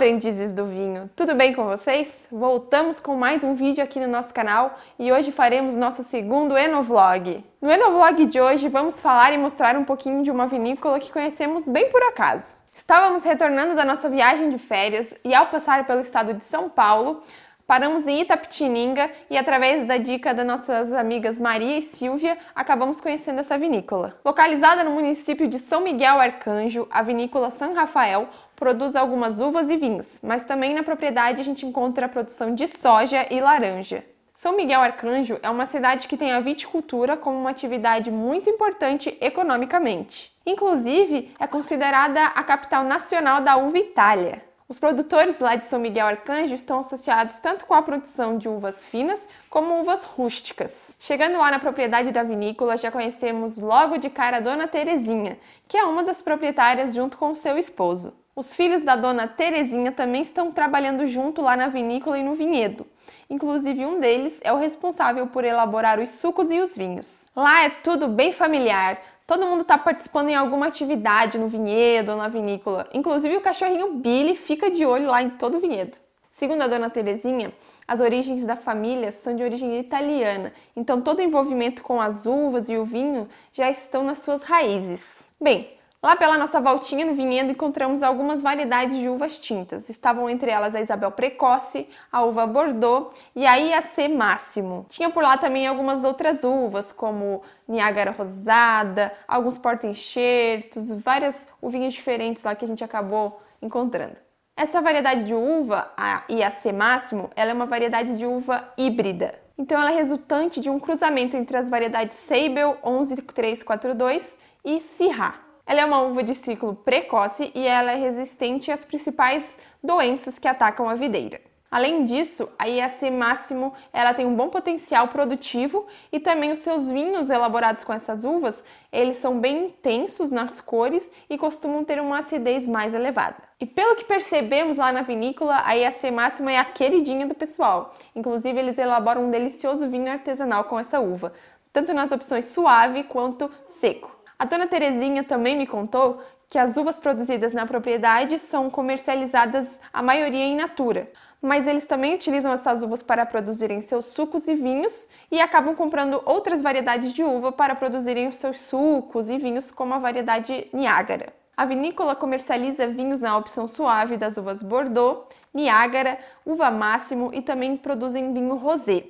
aprendizes do vinho! Tudo bem com vocês? Voltamos com mais um vídeo aqui no nosso canal e hoje faremos nosso segundo Enovlog. No Enovlog de hoje vamos falar e mostrar um pouquinho de uma vinícola que conhecemos bem por acaso. Estávamos retornando da nossa viagem de férias e ao passar pelo estado de São Paulo, Paramos em Itapetininga e, através da dica das nossas amigas Maria e Silvia, acabamos conhecendo essa vinícola. Localizada no município de São Miguel Arcanjo, a vinícola San Rafael produz algumas uvas e vinhos, mas também na propriedade a gente encontra a produção de soja e laranja. São Miguel Arcanjo é uma cidade que tem a viticultura como uma atividade muito importante economicamente. Inclusive, é considerada a capital nacional da uva Itália. Os produtores lá de São Miguel Arcanjo estão associados tanto com a produção de uvas finas como uvas rústicas. Chegando lá na propriedade da vinícola, já conhecemos logo de cara a Dona Terezinha, que é uma das proprietárias junto com seu esposo. Os filhos da Dona Terezinha também estão trabalhando junto lá na vinícola e no vinhedo. Inclusive, um deles é o responsável por elaborar os sucos e os vinhos. Lá é tudo bem familiar, Todo mundo está participando em alguma atividade no vinhedo ou na vinícola. Inclusive o cachorrinho Billy fica de olho lá em todo o vinhedo. Segundo a dona Terezinha, as origens da família são de origem italiana, então todo envolvimento com as uvas e o vinho já estão nas suas raízes. Bem, Lá pela nossa voltinha no vinhedo encontramos algumas variedades de uvas tintas. Estavam entre elas a Isabel Precoce, a uva Bordeaux e a IAC Máximo. Tinha por lá também algumas outras uvas, como Niágara Rosada, alguns porta-enxertos, várias uvinhas diferentes lá que a gente acabou encontrando. Essa variedade de uva, a IAC Máximo, ela é uma variedade de uva híbrida. Então ela é resultante de um cruzamento entre as variedades Seibel 11342 e Syrah. Ela é uma uva de ciclo precoce e ela é resistente às principais doenças que atacam a videira. Além disso, a IAC Máximo ela tem um bom potencial produtivo e também os seus vinhos elaborados com essas uvas, eles são bem intensos nas cores e costumam ter uma acidez mais elevada. E pelo que percebemos lá na vinícola, a IAC Máximo é a queridinha do pessoal. Inclusive, eles elaboram um delicioso vinho artesanal com essa uva, tanto nas opções suave quanto seco. A dona Terezinha também me contou que as uvas produzidas na propriedade são comercializadas a maioria em natura, mas eles também utilizam essas uvas para produzirem seus sucos e vinhos e acabam comprando outras variedades de uva para produzirem os seus sucos e vinhos, como a variedade Niágara. A vinícola comercializa vinhos na opção suave das uvas Bordeaux, Niágara, uva Máximo e também produzem vinho rosé.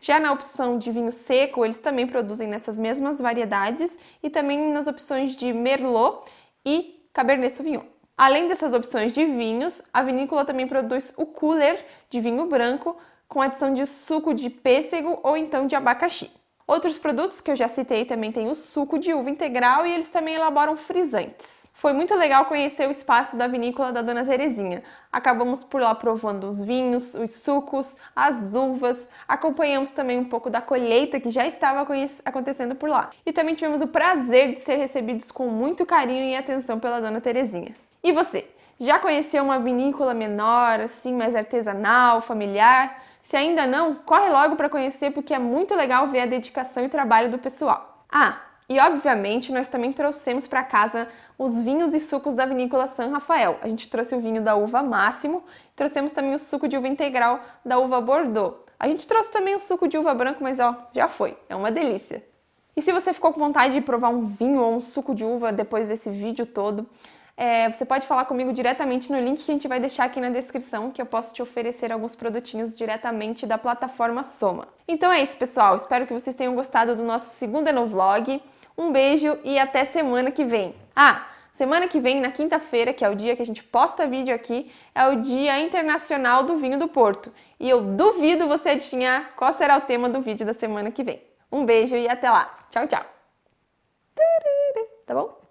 Já na opção de vinho seco, eles também produzem nessas mesmas variedades e também nas opções de Merlot e Cabernet Sauvignon. Além dessas opções de vinhos, a vinícola também produz o cooler de vinho branco com adição de suco de pêssego ou então de abacaxi. Outros produtos que eu já citei também tem o suco de uva integral e eles também elaboram frisantes. Foi muito legal conhecer o espaço da vinícola da Dona Terezinha. Acabamos por lá provando os vinhos, os sucos, as uvas, acompanhamos também um pouco da colheita que já estava acontecendo por lá. E também tivemos o prazer de ser recebidos com muito carinho e atenção pela Dona Terezinha. E você? Já conheceu uma vinícola menor, assim, mais artesanal, familiar? Se ainda não, corre logo para conhecer porque é muito legal ver a dedicação e trabalho do pessoal. Ah, e obviamente nós também trouxemos para casa os vinhos e sucos da vinícola San Rafael. A gente trouxe o vinho da uva Máximo, trouxemos também o suco de uva integral da uva Bordeaux. A gente trouxe também o suco de uva branco, mas ó, já foi, é uma delícia. E se você ficou com vontade de provar um vinho ou um suco de uva depois desse vídeo todo, é, você pode falar comigo diretamente no link que a gente vai deixar aqui na descrição, que eu posso te oferecer alguns produtinhos diretamente da plataforma Soma. Então é isso, pessoal. Espero que vocês tenham gostado do nosso segundo vlog. Um beijo e até semana que vem. Ah, semana que vem, na quinta-feira, que é o dia que a gente posta vídeo aqui, é o Dia Internacional do Vinho do Porto. E eu duvido você adivinhar qual será o tema do vídeo da semana que vem. Um beijo e até lá. Tchau, tchau. Tá bom?